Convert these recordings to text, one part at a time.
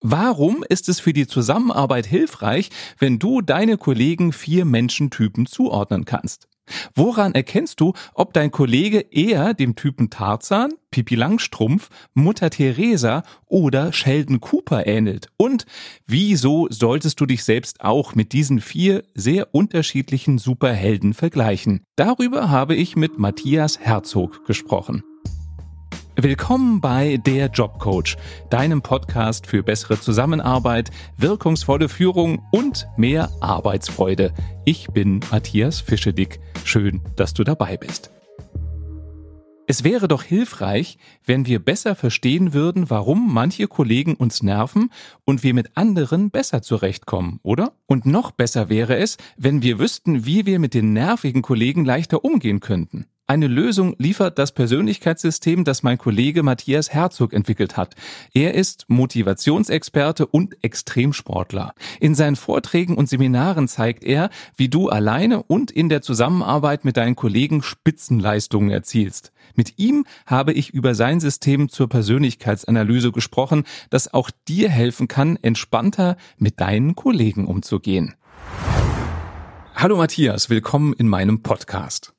Warum ist es für die Zusammenarbeit hilfreich, wenn du deine Kollegen vier Menschentypen zuordnen kannst? Woran erkennst du, ob dein Kollege eher dem Typen Tarzan, Pipi Langstrumpf, Mutter Teresa oder Sheldon Cooper ähnelt? Und wieso solltest du dich selbst auch mit diesen vier sehr unterschiedlichen Superhelden vergleichen? Darüber habe ich mit Matthias Herzog gesprochen. Willkommen bei Der Jobcoach, deinem Podcast für bessere Zusammenarbeit, wirkungsvolle Führung und mehr Arbeitsfreude. Ich bin Matthias Fischedick. Schön, dass du dabei bist. Es wäre doch hilfreich, wenn wir besser verstehen würden, warum manche Kollegen uns nerven und wir mit anderen besser zurechtkommen, oder? Und noch besser wäre es, wenn wir wüssten, wie wir mit den nervigen Kollegen leichter umgehen könnten. Eine Lösung liefert das Persönlichkeitssystem, das mein Kollege Matthias Herzog entwickelt hat. Er ist Motivationsexperte und Extremsportler. In seinen Vorträgen und Seminaren zeigt er, wie du alleine und in der Zusammenarbeit mit deinen Kollegen Spitzenleistungen erzielst. Mit ihm habe ich über sein System zur Persönlichkeitsanalyse gesprochen, das auch dir helfen kann, entspannter mit deinen Kollegen umzugehen. Hallo Matthias, willkommen in meinem Podcast.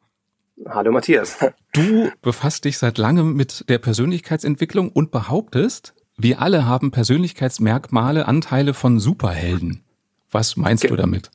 Hallo Matthias. Du befasst dich seit langem mit der Persönlichkeitsentwicklung und behauptest, wir alle haben Persönlichkeitsmerkmale, Anteile von Superhelden. Was meinst Ge du damit?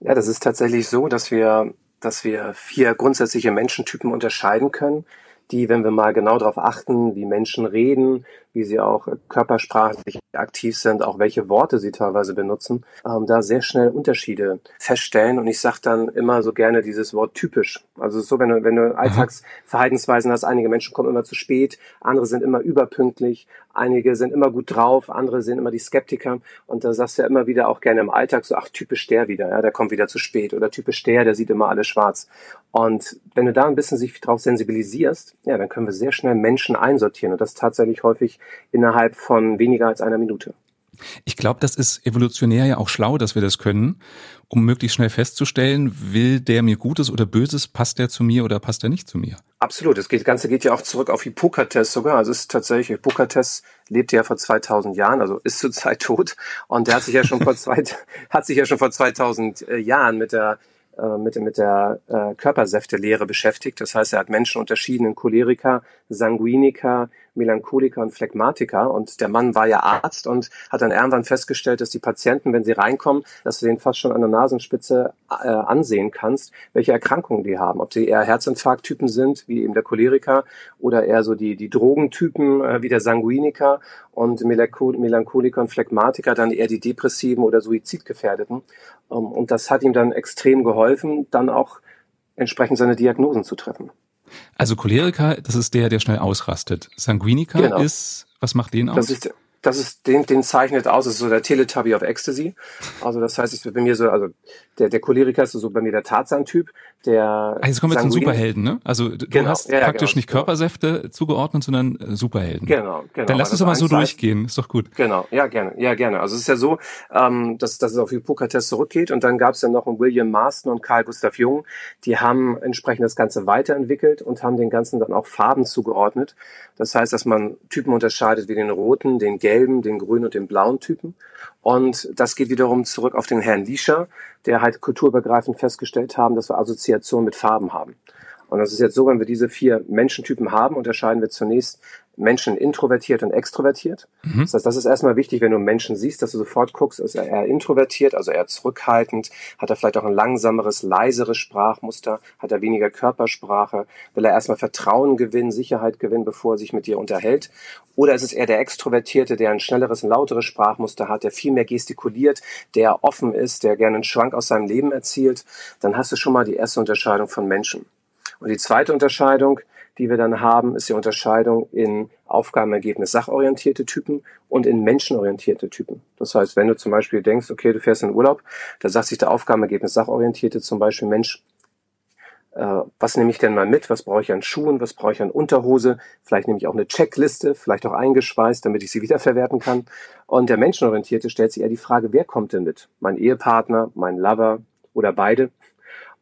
Ja, das ist tatsächlich so, dass wir, dass wir vier grundsätzliche Menschentypen unterscheiden können, die, wenn wir mal genau darauf achten, wie Menschen reden, wie sie auch körpersprachlich aktiv sind, auch welche Worte sie teilweise benutzen, ähm, da sehr schnell Unterschiede feststellen. Und ich sage dann immer so gerne dieses Wort typisch. Also so, wenn du, wenn du Alltagsverhaltensweisen hast, einige Menschen kommen immer zu spät, andere sind immer überpünktlich, einige sind immer gut drauf, andere sind immer die Skeptiker. Und da sagst du ja immer wieder auch gerne im Alltag so, ach, typisch der wieder, ja, der kommt wieder zu spät. Oder typisch der, der sieht immer alles schwarz. Und wenn du da ein bisschen sich drauf sensibilisierst, ja, dann können wir sehr schnell Menschen einsortieren. Und das tatsächlich häufig innerhalb von weniger als einer Minute. Ich glaube, das ist evolutionär ja auch schlau, dass wir das können, um möglichst schnell festzustellen, will der mir Gutes oder Böses, passt der zu mir oder passt der nicht zu mir. Absolut. Das, Ganze geht ja auch zurück auf Hippokrates sogar. Also es ist tatsächlich, Hippokrates lebte ja vor 2000 Jahren, also ist zurzeit tot. Und der hat sich ja schon vor zwei, hat sich ja schon vor 2000 äh, Jahren mit der äh, mit, mit der äh, Körpersäftelehre beschäftigt. Das heißt, er hat Menschen unterschieden in Choleriker, Sanguiniker, Melancholiker und Phlegmatiker. Und der Mann war ja Arzt und hat dann irgendwann festgestellt, dass die Patienten, wenn sie reinkommen, dass du den fast schon an der Nasenspitze äh, ansehen kannst, welche Erkrankungen die haben. Ob sie eher Herzinfarkttypen sind, wie eben der Choleriker, oder eher so die, die Drogentypen, äh, wie der Sanguiniker und Melancholiker und Phlegmatiker, dann eher die Depressiven oder Suizidgefährdeten. Ähm, und das hat ihm dann extrem geholfen, dann auch entsprechend seine Diagnosen zu treffen. Also Choleriker, das ist der, der schnell ausrastet. Sanguiniker genau. ist, was macht den aus? Das ist, das ist den, den zeichnet aus, das ist so der Teletubby of Ecstasy. Also das heißt, ich bin bei mir so, also der, der Choleriker ist so bei mir der Tarzan-Typ, der. Also jetzt kommen wir zum Superhelden, ne? Also du genau. hast ja, praktisch genau. nicht Körpersäfte zugeordnet, sondern äh, Superhelden. Genau, genau. Dann lass uns doch mal so durchgehen, ist doch gut. Genau, ja gerne, ja gerne. Also es ist ja so, ähm, dass, dass es auf Hippokrates zurückgeht und dann gab es ja noch einen William Marston und Carl Gustav Jung, die haben entsprechend das Ganze weiterentwickelt und haben den Ganzen dann auch Farben zugeordnet. Das heißt, dass man Typen unterscheidet wie den roten, den gelben, den grünen und den blauen Typen. Und das geht wiederum zurück auf den Herrn Liescher, der halt kulturübergreifend festgestellt haben, dass wir Assoziationen mit Farben haben. Und das ist jetzt so, wenn wir diese vier Menschentypen haben, unterscheiden wir zunächst Menschen introvertiert und extrovertiert. Mhm. Das heißt, das ist erstmal wichtig, wenn du Menschen siehst, dass du sofort guckst, ist er eher introvertiert, also eher zurückhaltend, hat er vielleicht auch ein langsameres, leiseres Sprachmuster, hat er weniger Körpersprache, will er erstmal Vertrauen gewinnen, Sicherheit gewinnen, bevor er sich mit dir unterhält. Oder ist es eher der Extrovertierte, der ein schnelleres, ein lauteres Sprachmuster hat, der viel mehr gestikuliert, der offen ist, der gerne einen Schwank aus seinem Leben erzielt, dann hast du schon mal die erste Unterscheidung von Menschen. Und die zweite Unterscheidung, die wir dann haben, ist die Unterscheidung in Aufgabenergebnis sachorientierte Typen und in menschenorientierte Typen. Das heißt, wenn du zum Beispiel denkst, okay, du fährst in Urlaub, da sagt sich der Aufgabenergebnis sachorientierte zum Beispiel Mensch, äh, was nehme ich denn mal mit? Was brauche ich an Schuhen? Was brauche ich an Unterhose? Vielleicht nehme ich auch eine Checkliste, vielleicht auch eingeschweißt, damit ich sie wiederverwerten kann. Und der Menschenorientierte stellt sich eher die Frage, wer kommt denn mit? Mein Ehepartner, mein Lover oder beide?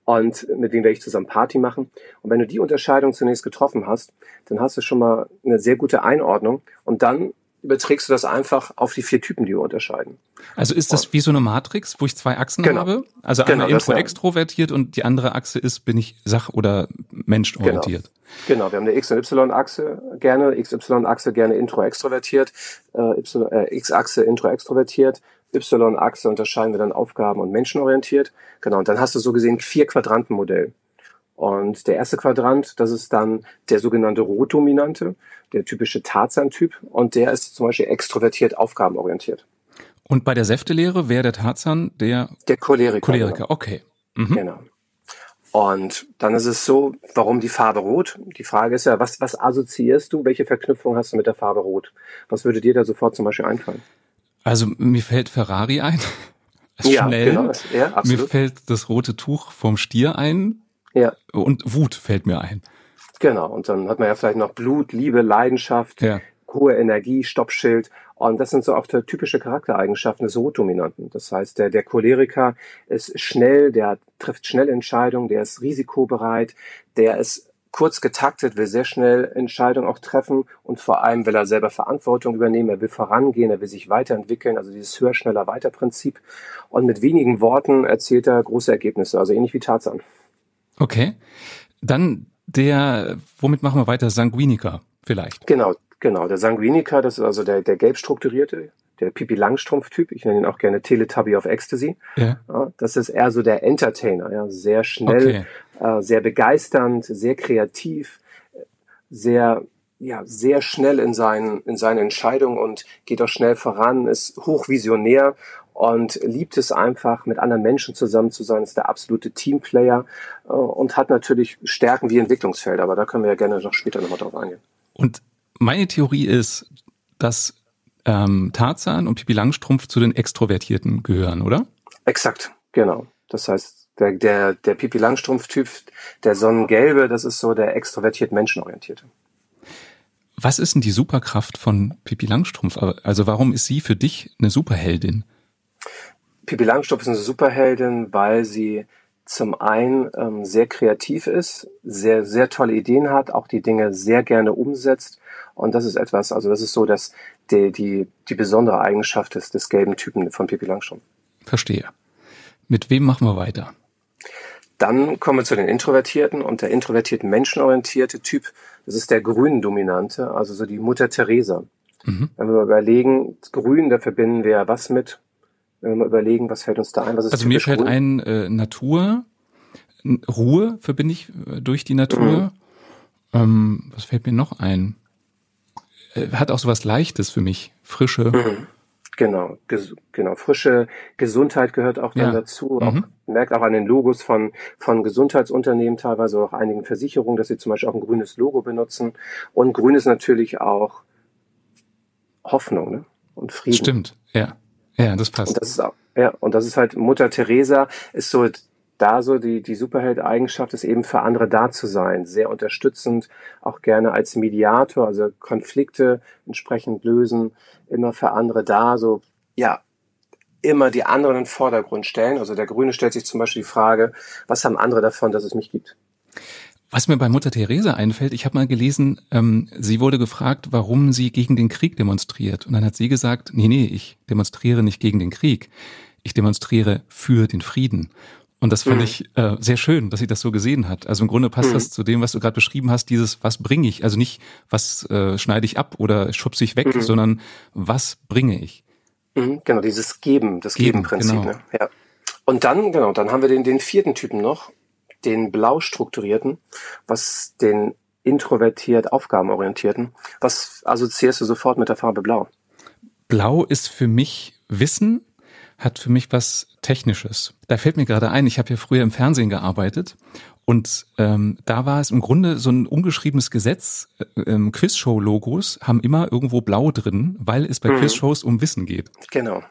Und mit wem werde ich zusammen Party machen. Und wenn du die Unterscheidung zunächst getroffen hast, dann hast du schon mal eine sehr gute Einordnung und dann überträgst du das einfach auf die vier Typen, die wir unterscheiden. Also ist das wie so eine Matrix, wo ich zwei Achsen genau. habe? Also einmal genau, intro-extrovertiert und die andere Achse ist, bin ich sach- oder menschorientiert? Genau. genau, wir haben eine X- und Y-Achse gerne, XY-Achse gerne intro-extrovertiert, äh, äh, X-Achse intro-extrovertiert, Y-Achse unterscheiden wir dann Aufgaben- und menschenorientiert. Genau, und dann hast du so gesehen vier Quadrantenmodell. Und der erste Quadrant, das ist dann der sogenannte Rotdominante, der typische Tarzan-Typ. Und der ist zum Beispiel extrovertiert aufgabenorientiert. Und bei der Säftelehre wäre der Tarzan der... Der Choleriker. Choleriker, genau. okay. Mhm. Genau. Und dann ist es so, warum die Farbe Rot? Die Frage ist ja, was, was assoziierst du? Welche Verknüpfung hast du mit der Farbe Rot? Was würde dir da sofort zum Beispiel einfallen? Also mir fällt Ferrari ein. Ja, Schnell. genau. Ja, absolut. Mir fällt das rote Tuch vom Stier ein. Ja. Und Wut fällt mir ein. Genau. Und dann hat man ja vielleicht noch Blut, Liebe, Leidenschaft, ja. hohe Energie, Stoppschild. Und das sind so auch typische Charaktereigenschaften des Rotdominanten. Das heißt, der, der Choleriker ist schnell, der trifft schnell Entscheidungen, der ist risikobereit, der ist kurz getaktet, will sehr schnell Entscheidungen auch treffen und vor allem will er selber Verantwortung übernehmen, er will vorangehen, er will sich weiterentwickeln, also dieses höher, schneller, weiter Prinzip. Und mit wenigen Worten erzählt er große Ergebnisse, also ähnlich wie Tarzan. Okay. Dann der, womit machen wir weiter? Sanguiniker vielleicht. Genau, genau. Der Sanguiniker, das ist also der, der gelb strukturierte, der Pipi Langstrumpf-Typ. Ich nenne ihn auch gerne Teletubby of Ecstasy. Ja. ja. das ist eher so der Entertainer, ja. Sehr schnell, okay. Äh, sehr begeisternd, sehr kreativ, sehr, ja, sehr schnell in seinen, in seinen Entscheidungen und geht auch schnell voran, ist hochvisionär und liebt es einfach, mit anderen Menschen zusammen zu sein, ist der absolute Teamplayer äh, und hat natürlich Stärken wie Entwicklungsfelder, aber da können wir ja gerne noch später nochmal drauf eingehen. Und meine Theorie ist, dass ähm, Tarzan und Pipi Langstrumpf zu den Extrovertierten gehören, oder? Exakt, genau. Das heißt, der, der, der Pipi Langstrumpf-Typ, der Sonnengelbe, das ist so der extrovertiert menschenorientierte. Was ist denn die Superkraft von Pipi Langstrumpf? Also warum ist sie für dich eine Superheldin? Pippi Langstrumpf ist eine Superheldin, weil sie zum einen ähm, sehr kreativ ist, sehr, sehr tolle Ideen hat, auch die Dinge sehr gerne umsetzt. Und das ist etwas, also das ist so, dass die, die, die besondere Eigenschaft des, des gelben Typen von Pippi Langstrumpf. Verstehe. Mit wem machen wir weiter? Dann kommen wir zu den Introvertierten und der introvertiert menschenorientierte Typ, das ist der grünen Dominante, also so die Mutter Teresa. Mhm. Wenn wir überlegen, Grün, da verbinden wir was mit? Wenn wir mal überlegen, was fällt uns da ein? also mir fällt Grün? ein äh, Natur, Ruhe verbinde ich äh, durch die Natur. Mhm. Ähm, was fällt mir noch ein? Äh, hat auch so was Leichtes für mich, frische. Mhm. Genau, ges genau. Frische Gesundheit gehört auch dann ja. dazu. Auch, mhm. Merkt auch an den Logos von, von Gesundheitsunternehmen, teilweise auch einigen Versicherungen, dass sie zum Beispiel auch ein grünes Logo benutzen. Und grün ist natürlich auch Hoffnung ne? und Frieden. Stimmt, ja. Ja, das passt. Und das ist auch, ja, und das ist halt Mutter Teresa ist so da so die, die Superheld-Eigenschaft ist eben für andere da zu sein, sehr unterstützend, auch gerne als Mediator, also Konflikte entsprechend lösen, immer für andere da, so, ja, immer die anderen in den Vordergrund stellen. Also der Grüne stellt sich zum Beispiel die Frage, was haben andere davon, dass es mich gibt? Was mir bei Mutter Therese einfällt, ich habe mal gelesen, ähm, sie wurde gefragt, warum sie gegen den Krieg demonstriert. Und dann hat sie gesagt, nee, nee, ich demonstriere nicht gegen den Krieg. Ich demonstriere für den Frieden. Und das fand mhm. ich äh, sehr schön, dass sie das so gesehen hat. Also im Grunde passt mhm. das zu dem, was du gerade beschrieben hast, dieses, was bringe ich? Also nicht, was äh, schneide ich ab oder schubse ich weg, mhm. sondern was bringe ich? Mhm, genau, dieses Geben, das Geben-Prinzip. Geben genau. ne? ja. Und dann, genau, dann haben wir den, den vierten Typen noch, den blau strukturierten, was den introvertiert aufgabenorientierten. Was assoziierst du sofort mit der Farbe Blau? Blau ist für mich Wissen, hat für mich was Technisches. Da fällt mir gerade ein, ich habe ja früher im Fernsehen gearbeitet und ähm, da war es im Grunde so ein ungeschriebenes Gesetz. Äh, ähm, Quizshow-Logos haben immer irgendwo Blau drin, weil es bei mhm. Quizshows um Wissen geht. Genau.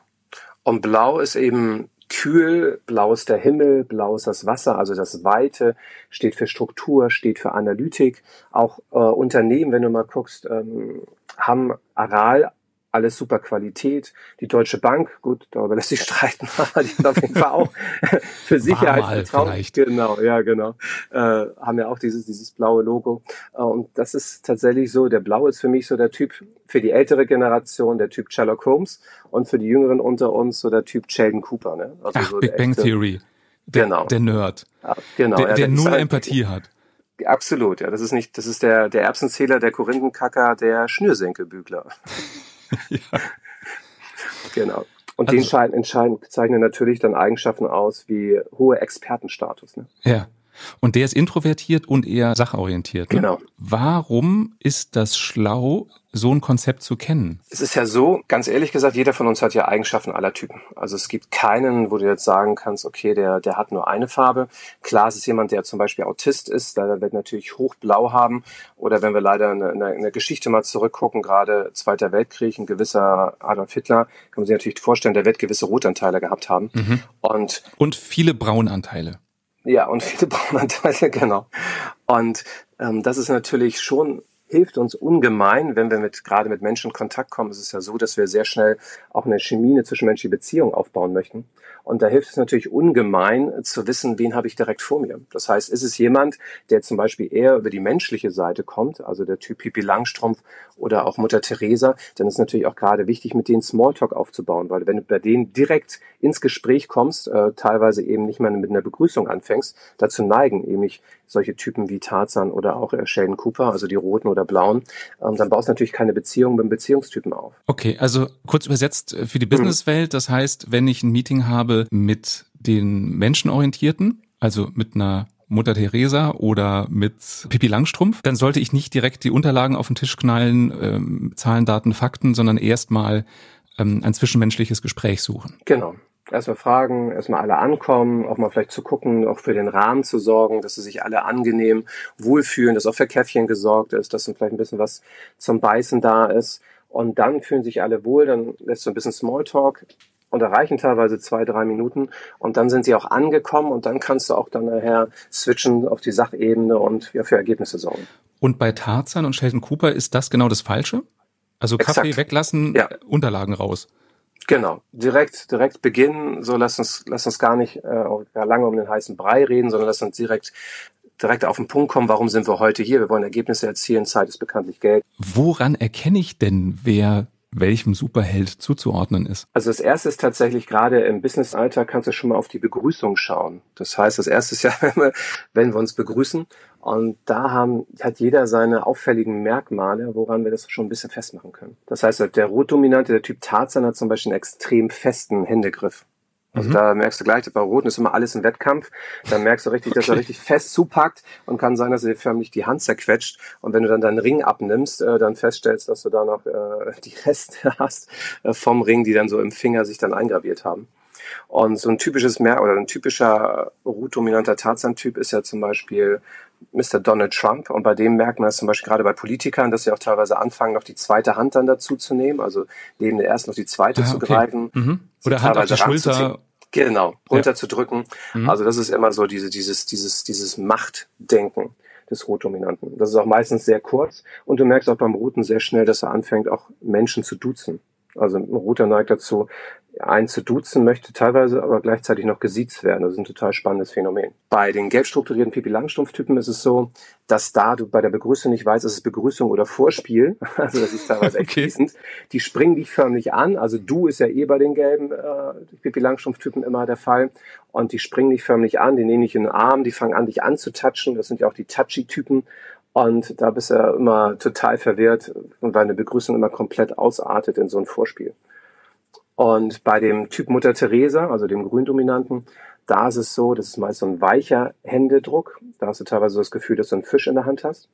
Und Blau ist eben kühl, blau ist der Himmel, blau ist das Wasser, also das Weite, steht für Struktur, steht für Analytik. Auch äh, Unternehmen, wenn du mal guckst, ähm, haben Aral alles super Qualität. Die Deutsche Bank, gut, darüber lässt sich streiten, aber die hat auf jeden Fall auch für Sicherheit vertraut. Genau, ja, genau. Äh, haben ja auch dieses, dieses blaue Logo. Äh, und das ist tatsächlich so, der Blaue ist für mich so der Typ für die ältere Generation, der Typ Sherlock Holmes und für die Jüngeren unter uns so der Typ Sheldon Cooper. Ne? Also Ach, so Big Bang echte, Theory. Der, genau. Der Nerd. Ja, genau. Der, ja, der null Empathie hat. Absolut, ja. Das ist nicht, das ist der, der Erbsenzähler, der Korinthenkacker, der Schnürsenkelbügler. ja. Genau. Und also, die entscheiden, entscheiden, zeichnen natürlich dann Eigenschaften aus wie hohe Expertenstatus. Ne? Ja. Und der ist introvertiert und eher sachorientiert. Ne? Genau. Warum ist das schlau, so ein Konzept zu kennen? Es ist ja so, ganz ehrlich gesagt, jeder von uns hat ja Eigenschaften aller Typen. Also es gibt keinen, wo du jetzt sagen kannst, okay, der, der hat nur eine Farbe. Klar, es ist jemand, der zum Beispiel Autist ist, da wird natürlich hochblau haben. Oder wenn wir leider in der, in der Geschichte mal zurückgucken, gerade Zweiter Weltkrieg, ein gewisser Adolf Hitler, kann man sich natürlich vorstellen, der wird gewisse Rotanteile gehabt haben. Mhm. Und, und viele Braunanteile. Ja, und viele Braunanteile, genau. Und ähm, das ist natürlich schon hilft uns ungemein, wenn wir mit, gerade mit Menschen in Kontakt kommen. Es ist ja so, dass wir sehr schnell auch eine Chemie, eine zwischenmenschliche Beziehung aufbauen möchten. Und da hilft es natürlich ungemein zu wissen, wen habe ich direkt vor mir. Das heißt, ist es jemand, der zum Beispiel eher über die menschliche Seite kommt, also der Typ Pipi Langstrumpf oder auch Mutter Teresa, dann ist natürlich auch gerade wichtig, mit denen Smalltalk aufzubauen, weil wenn du bei denen direkt ins Gespräch kommst, äh, teilweise eben nicht mal mit einer Begrüßung anfängst, dazu neigen eben solche Typen wie Tarzan oder auch äh, Sheldon Cooper, also die roten oder blauen, ähm, dann baust du natürlich keine Beziehung mit dem Beziehungstypen auf. Okay, also kurz übersetzt äh, für die Businesswelt, das heißt, wenn ich ein Meeting habe mit den Menschenorientierten, also mit einer Mutter Teresa oder mit Pipi Langstrumpf, dann sollte ich nicht direkt die Unterlagen auf den Tisch knallen, ähm, Zahlen, Daten, Fakten, sondern erstmal ähm, ein zwischenmenschliches Gespräch suchen. Genau. Erstmal fragen, erstmal alle ankommen, auch mal vielleicht zu gucken, auch für den Rahmen zu sorgen, dass sie sich alle angenehm wohlfühlen, dass auch für Käffchen gesorgt ist, dass dann vielleicht ein bisschen was zum Beißen da ist. Und dann fühlen sich alle wohl, dann lässt du ein bisschen Smalltalk und erreichen teilweise zwei, drei Minuten und dann sind sie auch angekommen und dann kannst du auch dann nachher switchen auf die Sachebene und ja, für Ergebnisse sorgen. Und bei Tarzan und Sheldon Cooper ist das genau das Falsche? Also Kaffee Exakt. weglassen, ja. Unterlagen raus. Genau, direkt, direkt beginnen. So lass uns, lass uns gar nicht äh, lange um den heißen Brei reden, sondern lass uns direkt direkt auf den Punkt kommen. Warum sind wir heute hier? Wir wollen Ergebnisse erzielen. Zeit ist bekanntlich Geld. Woran erkenne ich denn, wer welchem Superheld zuzuordnen ist? Also das erste ist tatsächlich gerade im Business-Alltag kannst du schon mal auf die Begrüßung schauen. Das heißt, das erste ist ja, wenn wir, wenn wir uns begrüßen. Und da haben, hat jeder seine auffälligen Merkmale, woran wir das schon ein bisschen festmachen können. Das heißt, der Rotdominante, der Typ Tarzan hat zum Beispiel einen extrem festen Händegriff. Also mhm. da merkst du gleich, bei Roten ist immer alles im Wettkampf. Da merkst du richtig, dass er richtig fest zupackt und kann sein, dass er dir förmlich die Hand zerquetscht. Und wenn du dann deinen Ring abnimmst, äh, dann feststellst, dass du da noch äh, die Reste hast äh, vom Ring, die dann so im Finger sich dann eingraviert haben. Und so ein typisches Mer oder ein typischer Root-dominanter Tarzan-Typ ist ja zum Beispiel Mr. Donald Trump. Und bei dem merkt man das zum Beispiel gerade bei Politikern, dass sie auch teilweise anfangen, noch die zweite Hand dann dazu zu nehmen. Also neben der ersten noch die zweite ah, zu okay. greifen. Mhm. Oder Hand auf die Schulter. Genau, runterzudrücken. Ja. Mhm. Also das ist immer so diese, dieses, dieses, dieses Machtdenken des Rotdominanten. Das ist auch meistens sehr kurz und du merkst auch beim Roten sehr schnell, dass er anfängt, auch Menschen zu duzen. Also ein Roter neigt dazu, einen zu duzen, möchte teilweise aber gleichzeitig noch gesiezt werden. Das ist ein total spannendes Phänomen. Bei den gelb strukturierten Pipi Langstrumpf-Typen ist es so, dass da du bei der Begrüßung nicht weißt, ist es Begrüßung oder Vorspiel. Also das ist teilweise echt okay. fließend. Die springen dich förmlich an. Also du ist ja eh bei den gelben äh, Pipi Langstrumpf-Typen immer der Fall. Und die springen dich förmlich an, die nehmen dich in den Arm, die fangen an, dich anzutatschen. Das sind ja auch die Touchy-Typen. Und da bist du ja immer total verwirrt, weil eine Begrüßung immer komplett ausartet in so ein Vorspiel. Und bei dem Typ Mutter Teresa, also dem Gründominanten, da ist es so, das ist meist so ein weicher Händedruck. Da hast du teilweise das Gefühl, dass du einen Fisch in der Hand hast.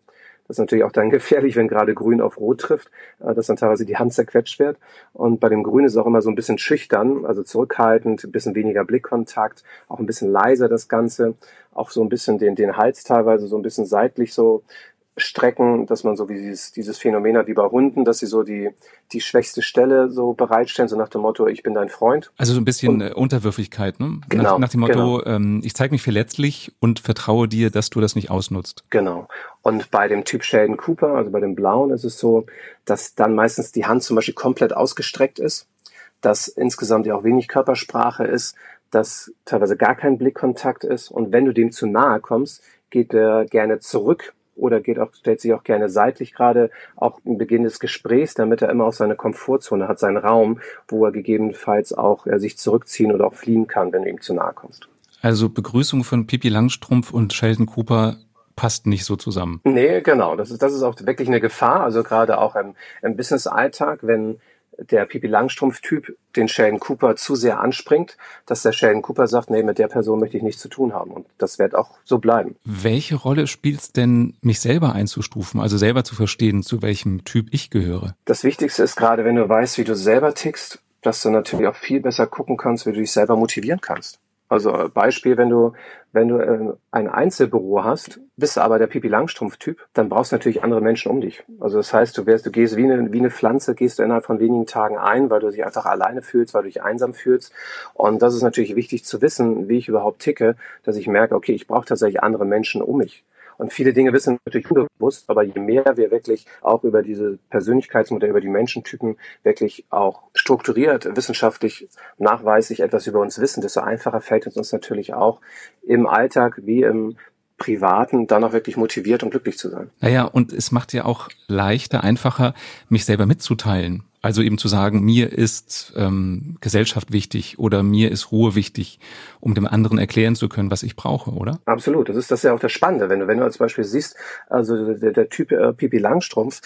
Das ist natürlich auch dann gefährlich, wenn gerade Grün auf Rot trifft, äh, dass dann teilweise die Hand zerquetscht wird. Und bei dem Grün ist es auch immer so ein bisschen schüchtern, also zurückhaltend, ein bisschen weniger Blickkontakt, auch ein bisschen leiser das Ganze, auch so ein bisschen den, den Hals teilweise so ein bisschen seitlich so strecken, dass man so wie dieses, dieses Phänomen hat wie bei Hunden, dass sie so die, die schwächste Stelle so bereitstellen, so nach dem Motto, ich bin dein Freund. Also so ein bisschen und, äh, Unterwürfigkeit, ne? Genau. Nach, nach dem Motto, genau. ähm, ich zeige mich verletzlich und vertraue dir, dass du das nicht ausnutzt. Genau. Und bei dem Typ Sheldon Cooper, also bei dem Blauen, ist es so, dass dann meistens die Hand zum Beispiel komplett ausgestreckt ist, dass insgesamt ja auch wenig Körpersprache ist, dass teilweise gar kein Blickkontakt ist und wenn du dem zu nahe kommst, geht er gerne zurück oder geht auch, stellt sich auch gerne seitlich gerade auch im Beginn des Gesprächs, damit er immer auf seine Komfortzone hat, seinen Raum, wo er gegebenenfalls auch äh, sich zurückziehen oder auch fliehen kann, wenn du ihm zu nahe kommst. Also Begrüßung von Pipi Langstrumpf und Sheldon Cooper passt nicht so zusammen. Nee, genau. Das ist, das ist auch wirklich eine Gefahr. Also gerade auch im, im Business-Alltag, wenn der Pipi Langstrumpf-Typ den Sheldon Cooper zu sehr anspringt, dass der Sheldon Cooper sagt, nee, mit der Person möchte ich nichts zu tun haben. Und das wird auch so bleiben. Welche Rolle spielt es denn, mich selber einzustufen, also selber zu verstehen, zu welchem Typ ich gehöre? Das Wichtigste ist gerade, wenn du weißt, wie du selber tickst, dass du natürlich auch viel besser gucken kannst, wie du dich selber motivieren kannst. Also äh, Beispiel, wenn du, wenn du äh, ein Einzelbüro hast, bist du aber der Pipi Langstrumpf-Typ, dann brauchst du natürlich andere Menschen um dich. Also das heißt, du wärst, du gehst wie eine, wie eine Pflanze, gehst du innerhalb von wenigen Tagen ein, weil du dich einfach alleine fühlst, weil du dich einsam fühlst. Und das ist natürlich wichtig zu wissen, wie ich überhaupt ticke, dass ich merke, okay, ich brauche tatsächlich andere Menschen um mich. Und viele Dinge wissen natürlich unbewusst, aber je mehr wir wirklich auch über diese Persönlichkeitsmodelle, über die Menschentypen wirklich auch strukturiert, wissenschaftlich, nachweislich etwas über uns wissen, desto einfacher fällt es uns natürlich auch im Alltag wie im Privaten dann auch wirklich motiviert und glücklich zu sein. Naja, und es macht ja auch leichter, einfacher, mich selber mitzuteilen. Also eben zu sagen, mir ist ähm, Gesellschaft wichtig oder mir ist Ruhe wichtig, um dem anderen erklären zu können, was ich brauche, oder? Absolut. Das ist das ist ja auch das Spannende, wenn du wenn du als Beispiel siehst, also der, der Typ äh, Pipi Langstrumpf,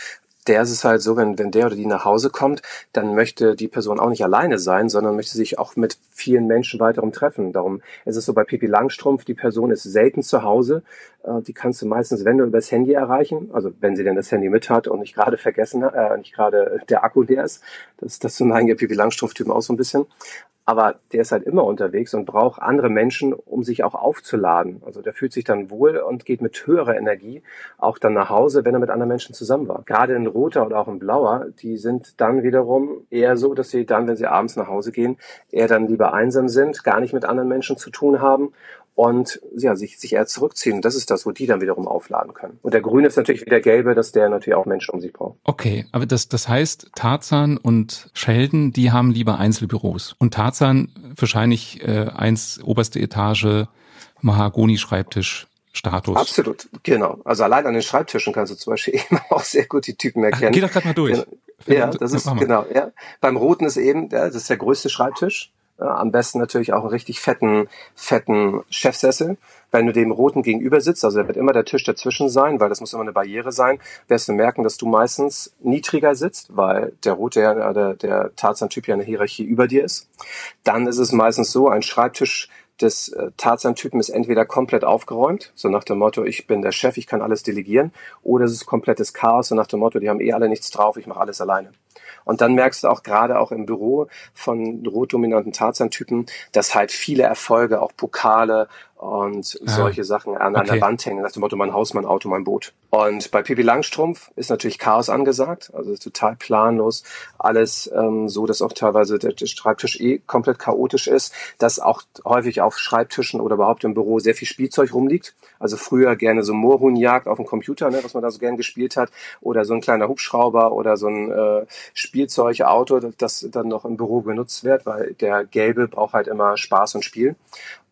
der ist es halt so, wenn, wenn der oder die nach Hause kommt, dann möchte die Person auch nicht alleine sein, sondern möchte sich auch mit vielen Menschen weiterem treffen. Darum ist es so bei Pipi Langstrumpf, die Person ist selten zu Hause. Äh, die kannst du meistens, wenn du übers Handy erreichen, also wenn sie denn das Handy mit hat und nicht gerade vergessen, äh, nicht gerade der Akku leer ist. Das, das so neigen ja Pipi Langstrumpf-Typen auch so ein bisschen aber der ist halt immer unterwegs und braucht andere Menschen, um sich auch aufzuladen. Also der fühlt sich dann wohl und geht mit höherer Energie auch dann nach Hause, wenn er mit anderen Menschen zusammen war. Gerade ein roter oder auch ein blauer, die sind dann wiederum eher so, dass sie dann, wenn sie abends nach Hause gehen, eher dann lieber einsam sind, gar nicht mit anderen Menschen zu tun haben und ja, sich, sich eher zurückziehen. Das ist das, wo die dann wiederum aufladen können. Und der Grüne ist natürlich wie der Gelbe, dass der natürlich auch Menschen um sich braucht. Okay, aber das, das heißt, Tarzan und Sheldon, die haben lieber Einzelbüros. Und Tarzan wahrscheinlich äh, eins oberste Etage, Mahagoni-Schreibtisch, Status. Absolut, genau. Also allein an den Schreibtischen kannst du zum Beispiel eben auch sehr gut die Typen erkennen. Ach, geh doch gerade mal durch. Genau. Ja, das ist genau. Ja. Beim Roten ist eben, ja, das ist der größte Schreibtisch. Ja, am besten natürlich auch einen richtig fetten, fetten Chefsessel. Wenn du dem Roten gegenüber sitzt, also da wird immer der Tisch dazwischen sein, weil das muss immer eine Barriere sein, wirst du merken, dass du meistens niedriger sitzt, weil der Rote, ja, der, der Tarzan-Typ ja eine Hierarchie über dir ist. Dann ist es meistens so, ein Schreibtisch des äh, Tarzan-Typen ist entweder komplett aufgeräumt, so nach dem Motto, ich bin der Chef, ich kann alles delegieren, oder es ist komplettes Chaos, so nach dem Motto, die haben eh alle nichts drauf, ich mache alles alleine. Und dann merkst du auch gerade auch im Büro von rotdominanten Tarzan-Typen, dass halt viele Erfolge, auch Pokale und ah, solche Sachen an, okay. an der Wand hängen. Nach dem Motto, mein Haus, mein Auto, mein Boot. Und bei Pippi Langstrumpf ist natürlich Chaos angesagt, also total planlos. Alles ähm, so, dass auch teilweise der, der Schreibtisch eh komplett chaotisch ist, dass auch häufig auf Schreibtischen oder überhaupt im Büro sehr viel Spielzeug rumliegt. Also früher gerne so Moorhuhnjagd auf dem Computer, ne, was man da so gern gespielt hat, oder so ein kleiner Hubschrauber oder so ein äh, Spielzeugauto, das dann noch im Büro genutzt wird, weil der Gelbe braucht halt immer Spaß und Spiel.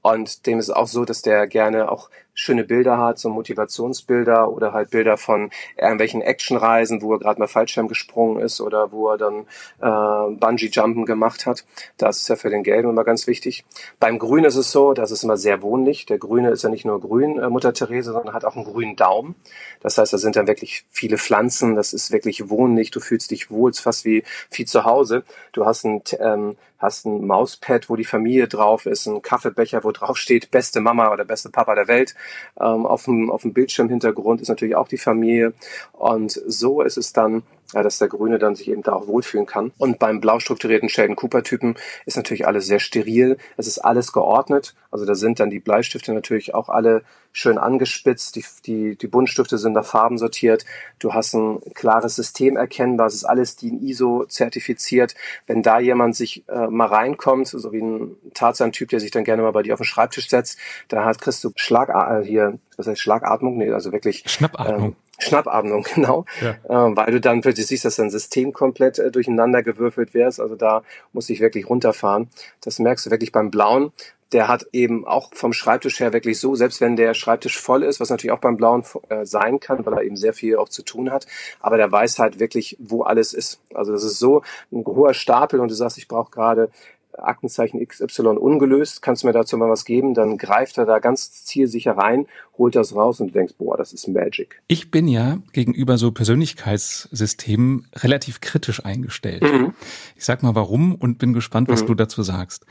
Und dem ist auch so, dass der gerne auch schöne Bilder hat, so Motivationsbilder oder halt Bilder von irgendwelchen Actionreisen, wo er gerade mal Fallschirm gesprungen ist oder wo er dann äh, Bungee-Jumpen gemacht hat. Das ist ja für den Gelben immer ganz wichtig. Beim Grün ist es so, das ist immer sehr wohnlich. Der Grüne ist ja nicht nur grün, äh, Mutter Therese, sondern hat auch einen grünen Daumen. Das heißt, da sind dann wirklich viele Pflanzen, das ist wirklich wohnlich, du fühlst dich wohl, fast wie, wie zu Hause. Du hast ein ähm, hast ein Mauspad, wo die Familie drauf ist, ein Kaffeebecher, wo drauf steht, beste Mama oder beste Papa der Welt. Ähm, auf dem, auf dem Bildschirmhintergrund ist natürlich auch die Familie. Und so ist es dann ja, dass der Grüne dann sich eben da auch wohlfühlen kann. Und beim blau strukturierten Sheldon-Cooper-Typen ist natürlich alles sehr steril. Es ist alles geordnet. Also da sind dann die Bleistifte natürlich auch alle schön angespitzt. Die, die, die Buntstifte sind nach Farben sortiert. Du hast ein klares System erkennbar. Es ist alles DIN ISO zertifiziert. Wenn da jemand sich äh, mal reinkommt, so wie ein Tarzan-Typ, der sich dann gerne mal bei dir auf den Schreibtisch setzt, da hat, kriegst du Schlag, äh, hier, was heißt Schlagatmung? Nee, also wirklich. Schnappatmung. Ähm, Schnappatmung, genau. Ja. Äh, weil du dann plötzlich siehst, dass dein System komplett äh, durcheinander gewürfelt wärst. Also da muss ich wirklich runterfahren. Das merkst du wirklich beim Blauen. Der hat eben auch vom Schreibtisch her wirklich so, selbst wenn der Schreibtisch voll ist, was natürlich auch beim Blauen äh, sein kann, weil er eben sehr viel auch zu tun hat, aber der weiß halt wirklich, wo alles ist. Also das ist so ein hoher Stapel und du sagst, ich brauche gerade Aktenzeichen XY ungelöst, kannst du mir dazu mal was geben? Dann greift er da ganz zielsicher rein, holt das raus und denkst, boah, das ist Magic. Ich bin ja gegenüber so Persönlichkeitssystemen relativ kritisch eingestellt. Mhm. Ich sag mal warum und bin gespannt, was mhm. du dazu sagst.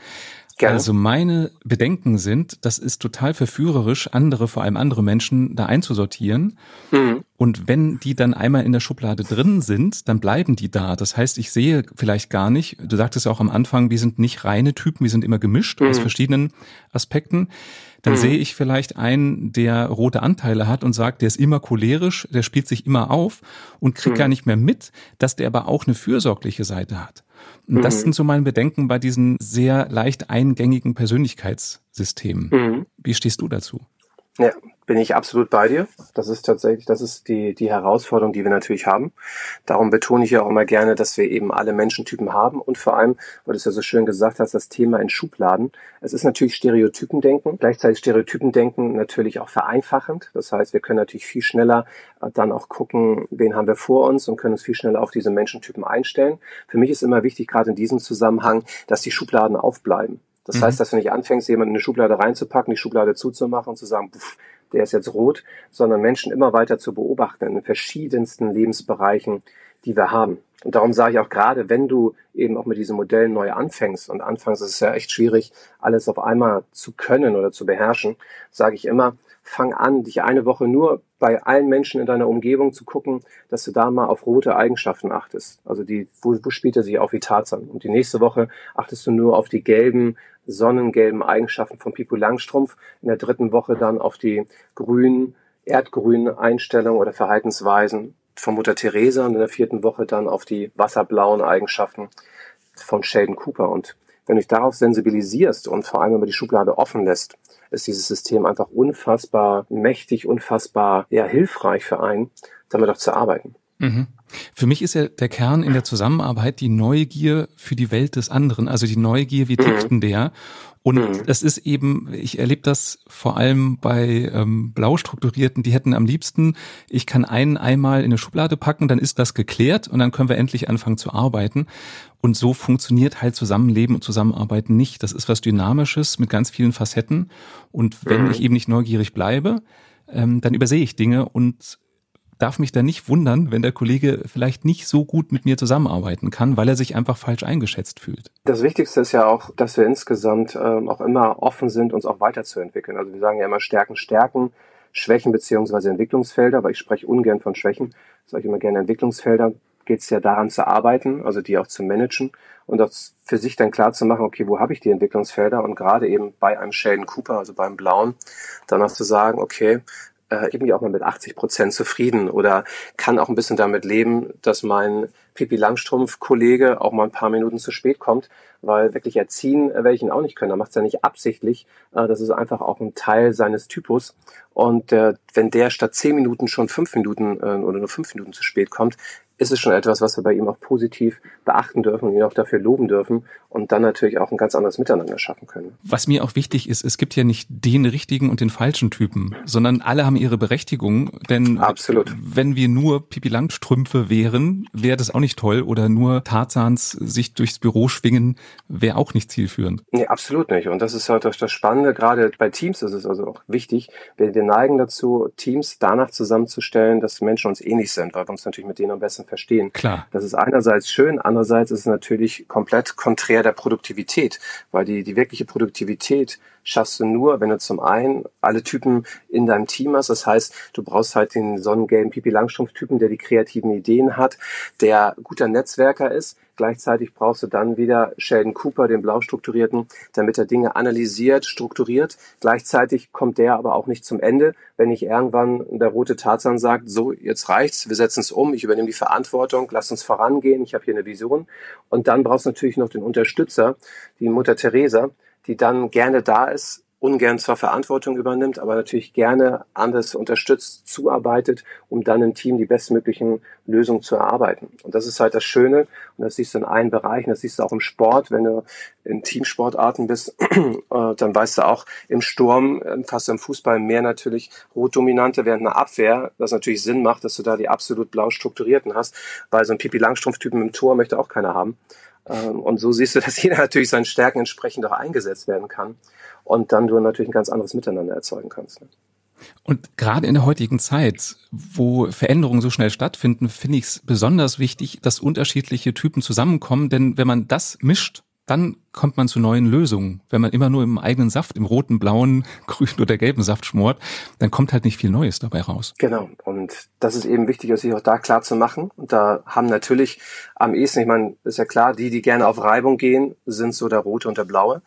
Gerne. Also meine Bedenken sind, das ist total verführerisch, andere, vor allem andere Menschen da einzusortieren. Mhm. Und wenn die dann einmal in der Schublade drin sind, dann bleiben die da. Das heißt, ich sehe vielleicht gar nicht, du sagtest ja auch am Anfang, wir sind nicht reine Typen, wir sind immer gemischt mhm. aus verschiedenen Aspekten. Dann mhm. sehe ich vielleicht einen, der rote Anteile hat und sagt, der ist immer cholerisch, der spielt sich immer auf und kriegt gar mhm. nicht mehr mit, dass der aber auch eine fürsorgliche Seite hat. Und das mhm. sind so meine Bedenken bei diesen sehr leicht eingängigen Persönlichkeitssystemen. Mhm. Wie stehst du dazu? Ja, bin ich absolut bei dir. Das ist tatsächlich, das ist die, die Herausforderung, die wir natürlich haben. Darum betone ich ja auch immer gerne, dass wir eben alle Menschentypen haben und vor allem, weil du es ja so schön gesagt hast, das Thema in Schubladen. Es ist natürlich Stereotypendenken, gleichzeitig Stereotypendenken natürlich auch vereinfachend. Das heißt, wir können natürlich viel schneller äh, dann auch gucken, wen haben wir vor uns und können uns viel schneller auf diese Menschentypen einstellen. Für mich ist immer wichtig, gerade in diesem Zusammenhang, dass die Schubladen aufbleiben. Das mhm. heißt, dass du nicht anfängst, jemanden in eine Schublade reinzupacken, die Schublade zuzumachen und zu sagen, pff, der ist jetzt rot, sondern Menschen immer weiter zu beobachten in verschiedensten Lebensbereichen, die wir haben. Und darum sage ich auch gerade, wenn du eben auch mit diesen Modellen neu anfängst und anfangs ist es ja echt schwierig, alles auf einmal zu können oder zu beherrschen, sage ich immer, fang an, dich eine Woche nur bei allen Menschen in deiner Umgebung zu gucken, dass du da mal auf rote Eigenschaften achtest. Also die, wo, wo spielt er sich auf wie Tarzan? Und die nächste Woche achtest du nur auf die gelben, sonnengelben Eigenschaften von Pipo Langstrumpf. In der dritten Woche dann auf die grünen, erdgrünen Einstellungen oder Verhaltensweisen von Mutter Teresa und in der vierten Woche dann auf die wasserblauen Eigenschaften von Sheldon Cooper. Und wenn du dich darauf sensibilisierst und vor allem über die Schublade offen lässt, ist dieses System einfach unfassbar mächtig, unfassbar ja, hilfreich für einen, damit auch zu arbeiten. Mhm. Für mich ist ja der Kern in der Zusammenarbeit die Neugier für die Welt des anderen, also die Neugier, wie tickt denn der? Und mhm. das ist eben, ich erlebe das vor allem bei ähm, blau strukturierten, die hätten am liebsten, ich kann einen einmal in eine Schublade packen, dann ist das geklärt und dann können wir endlich anfangen zu arbeiten. Und so funktioniert halt Zusammenleben und Zusammenarbeiten nicht. Das ist was Dynamisches mit ganz vielen Facetten. Und wenn mhm. ich eben nicht neugierig bleibe, ähm, dann übersehe ich Dinge und darf mich da nicht wundern, wenn der Kollege vielleicht nicht so gut mit mir zusammenarbeiten kann, weil er sich einfach falsch eingeschätzt fühlt. Das Wichtigste ist ja auch, dass wir insgesamt ähm, auch immer offen sind, uns auch weiterzuentwickeln. Also wir sagen ja immer Stärken, Stärken, Schwächen beziehungsweise Entwicklungsfelder, aber ich spreche ungern von Schwächen, sage ich immer gerne Entwicklungsfelder. Geht es ja daran zu arbeiten, also die auch zu managen und auch für sich dann klar zu machen, okay, wo habe ich die Entwicklungsfelder und gerade eben bei einem Sheldon Cooper, also beim Blauen, dann auch zu sagen, okay, äh, ja auch mal mit 80 Prozent zufrieden oder kann auch ein bisschen damit leben, dass mein Pipi Langstrumpf-Kollege auch mal ein paar Minuten zu spät kommt, weil wirklich erziehen werde ich ihn auch nicht können. Da macht es ja nicht absichtlich. Äh, das ist einfach auch ein Teil seines Typus. Und äh, wenn der statt zehn Minuten schon fünf Minuten äh, oder nur fünf Minuten zu spät kommt, ist es schon etwas, was wir bei ihm auch positiv beachten dürfen und ihn auch dafür loben dürfen und dann natürlich auch ein ganz anderes Miteinander schaffen können. Was mir auch wichtig ist, es gibt ja nicht den richtigen und den falschen Typen, sondern alle haben ihre Berechtigung, denn Absolut. wenn wir nur Pipi Langstrümpfe wären, wäre das auch nicht toll oder nur Tarzans sich durchs Büro schwingen, wäre auch nicht zielführend. Nee, absolut nicht. Und das ist halt das Spannende, gerade bei Teams ist es also auch wichtig, wir, wir neigen dazu, Teams danach zusammenzustellen, dass Menschen uns ähnlich sind, weil wir uns natürlich mit denen am besten verstehen. Klar. Das ist einerseits schön, andererseits ist es natürlich komplett konträr der Produktivität, weil die, die wirkliche Produktivität schaffst du nur, wenn du zum einen alle Typen in deinem Team hast. Das heißt, du brauchst halt den sonnengelben Pipi Langstrumpf-Typen, der die kreativen Ideen hat, der guter Netzwerker ist. Gleichzeitig brauchst du dann wieder Sheldon Cooper, den blau strukturierten, damit er Dinge analysiert, strukturiert. Gleichzeitig kommt der aber auch nicht zum Ende, wenn nicht irgendwann der rote Tarzan sagt, so, jetzt reicht's, wir setzen es um, ich übernehme die Verantwortung, lass uns vorangehen, ich habe hier eine Vision. Und dann brauchst du natürlich noch den Unterstützer, die Mutter Teresa, die dann gerne da ist, ungern zwar Verantwortung übernimmt, aber natürlich gerne anders unterstützt, zuarbeitet, um dann im Team die bestmöglichen Lösungen zu erarbeiten. Und das ist halt das Schöne. Und das siehst du in allen Bereichen. Das siehst du auch im Sport. Wenn du in Teamsportarten bist, äh, dann weißt du auch, im Sturm, ähm, fast im Fußball mehr natürlich Rotdominante während einer Abwehr, das natürlich Sinn macht, dass du da die absolut blau strukturierten hast, weil so ein Pipi Langstrumpf-Typen im Tor möchte auch keiner haben. Ähm, und so siehst du, dass jeder natürlich seinen Stärken entsprechend auch eingesetzt werden kann und dann du natürlich ein ganz anderes Miteinander erzeugen kannst. Ne? Und gerade in der heutigen Zeit, wo Veränderungen so schnell stattfinden, finde ich es besonders wichtig, dass unterschiedliche Typen zusammenkommen, denn wenn man das mischt, dann kommt man zu neuen Lösungen. Wenn man immer nur im eigenen Saft, im roten, blauen, grünen oder gelben Saft schmort, dann kommt halt nicht viel Neues dabei raus. Genau. Und das ist eben wichtig, sich auch da klar zu machen. Und da haben natürlich am ehesten, ich meine, ist ja klar, die, die gerne auf Reibung gehen, sind so der rote und der blaue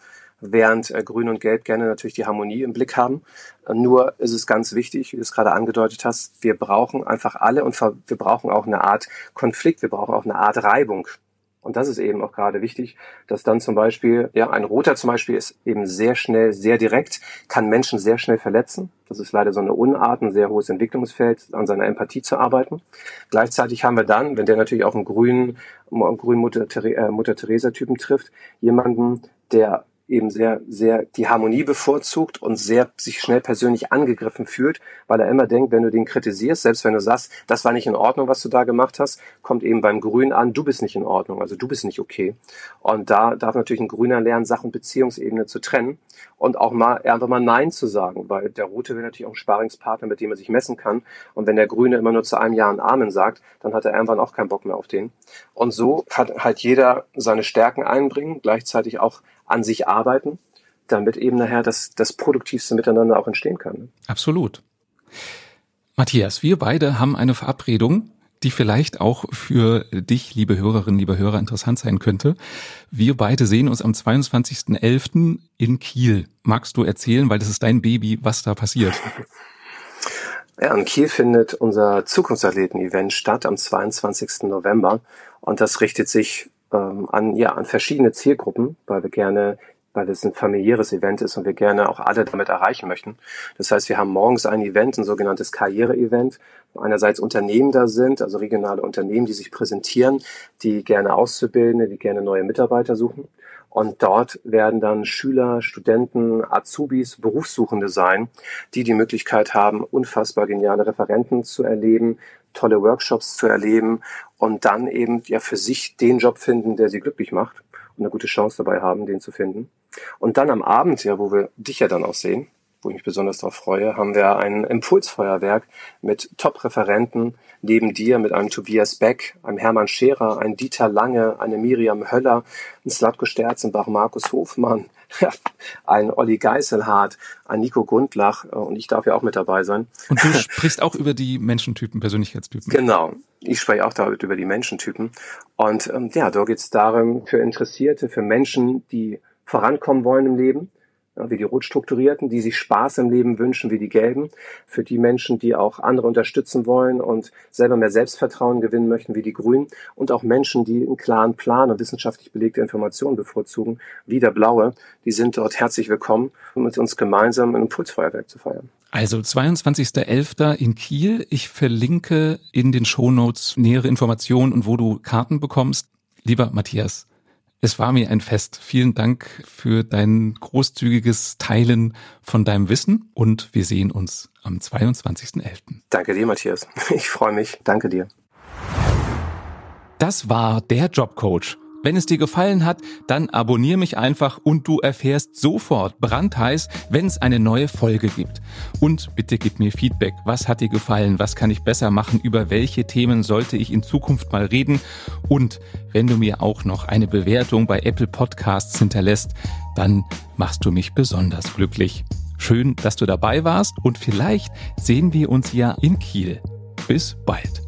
während äh, Grün und Gelb gerne natürlich die Harmonie im Blick haben. Äh, nur ist es ganz wichtig, wie du es gerade angedeutet hast, wir brauchen einfach alle und wir brauchen auch eine Art Konflikt, wir brauchen auch eine Art Reibung. Und das ist eben auch gerade wichtig, dass dann zum Beispiel, ja, ein Roter zum Beispiel ist eben sehr schnell, sehr direkt, kann Menschen sehr schnell verletzen. Das ist leider so eine Unart, ein sehr hohes Entwicklungsfeld, an seiner Empathie zu arbeiten. Gleichzeitig haben wir dann, wenn der natürlich auch einen grünen, grünen Mutter, äh, Mutter Teresa Typen trifft, jemanden, der eben sehr, sehr die Harmonie bevorzugt und sehr sich schnell persönlich angegriffen fühlt, weil er immer denkt, wenn du den kritisierst, selbst wenn du sagst, das war nicht in Ordnung, was du da gemacht hast, kommt eben beim Grün an, du bist nicht in Ordnung, also du bist nicht okay. Und da darf natürlich ein Grüner lernen, Sach- und Beziehungsebene zu trennen und auch mal einfach mal Nein zu sagen, weil der Rote will natürlich auch einen Sparingspartner, mit dem er sich messen kann. Und wenn der Grüne immer nur zu einem Jahr einen Amen sagt, dann hat er irgendwann auch keinen Bock mehr auf den. Und so kann halt jeder seine Stärken einbringen, gleichzeitig auch an sich arbeiten, damit eben nachher das, das produktivste Miteinander auch entstehen kann. Ne? Absolut. Matthias, wir beide haben eine Verabredung, die vielleicht auch für dich, liebe Hörerinnen, liebe Hörer, interessant sein könnte. Wir beide sehen uns am 22.11. in Kiel. Magst du erzählen, weil das ist dein Baby, was da passiert? Ja, in Kiel findet unser Zukunftsathleten-Event statt am 22. November und das richtet sich ähm, an, ja, an verschiedene Zielgruppen, weil wir gerne weil es ein familiäres Event ist und wir gerne auch alle damit erreichen möchten. Das heißt, wir haben morgens ein Event, ein sogenanntes Karriere-Event, wo einerseits Unternehmen da sind, also regionale Unternehmen, die sich präsentieren, die gerne Auszubildende, die gerne neue Mitarbeiter suchen. Und dort werden dann Schüler, Studenten, Azubis, Berufssuchende sein, die die Möglichkeit haben, unfassbar geniale Referenten zu erleben, tolle Workshops zu erleben und dann eben ja für sich den Job finden, der sie glücklich macht und eine gute Chance dabei haben, den zu finden. Und dann am Abend, ja, wo wir dich ja dann auch sehen, wo ich mich besonders darauf freue, haben wir ein Impulsfeuerwerk mit Top-Referenten neben dir, mit einem Tobias Beck, einem Hermann Scherer, einem Dieter Lange, eine Miriam Höller, ein Slatko Sterzenbach, Markus Hofmann, ein Olli Geiselhardt, ein Nico Gundlach äh, und ich darf ja auch mit dabei sein. Und du sprichst auch über die Menschentypen, Persönlichkeitstypen. Genau. Ich spreche auch damit über die Menschentypen. Und ähm, ja, da geht es darum, für Interessierte, für Menschen, die vorankommen wollen im Leben, wie die Rotstrukturierten, die sich Spaß im Leben wünschen, wie die Gelben, für die Menschen, die auch andere unterstützen wollen und selber mehr Selbstvertrauen gewinnen möchten, wie die Grünen und auch Menschen, die einen klaren Plan und wissenschaftlich belegte Informationen bevorzugen, wie der Blaue, die sind dort herzlich willkommen, um mit uns gemeinsam ein Impulsfeuerwerk zu feiern. Also 22.11. in Kiel. Ich verlinke in den Shownotes nähere Informationen und wo du Karten bekommst. Lieber Matthias, es war mir ein Fest. Vielen Dank für dein großzügiges Teilen von deinem Wissen und wir sehen uns am 22.11. Danke dir, Matthias. Ich freue mich. Danke dir. Das war der Jobcoach Wenn es dir gefallen hat, dann abonniere mich einfach und du erfährst sofort brandheiß, wenn es eine neue Folge gibt. Und bitte gib mir Feedback. Was hat dir gefallen? Was kann ich besser machen? Über welche Themen sollte ich in Zukunft mal reden? Und wenn du mir auch noch eine Bewertung bei Apple Podcasts hinterlässt, dann machst du mich besonders glücklich. Schön, dass du dabei warst und vielleicht sehen wir uns ja in Kiel. Bis bald.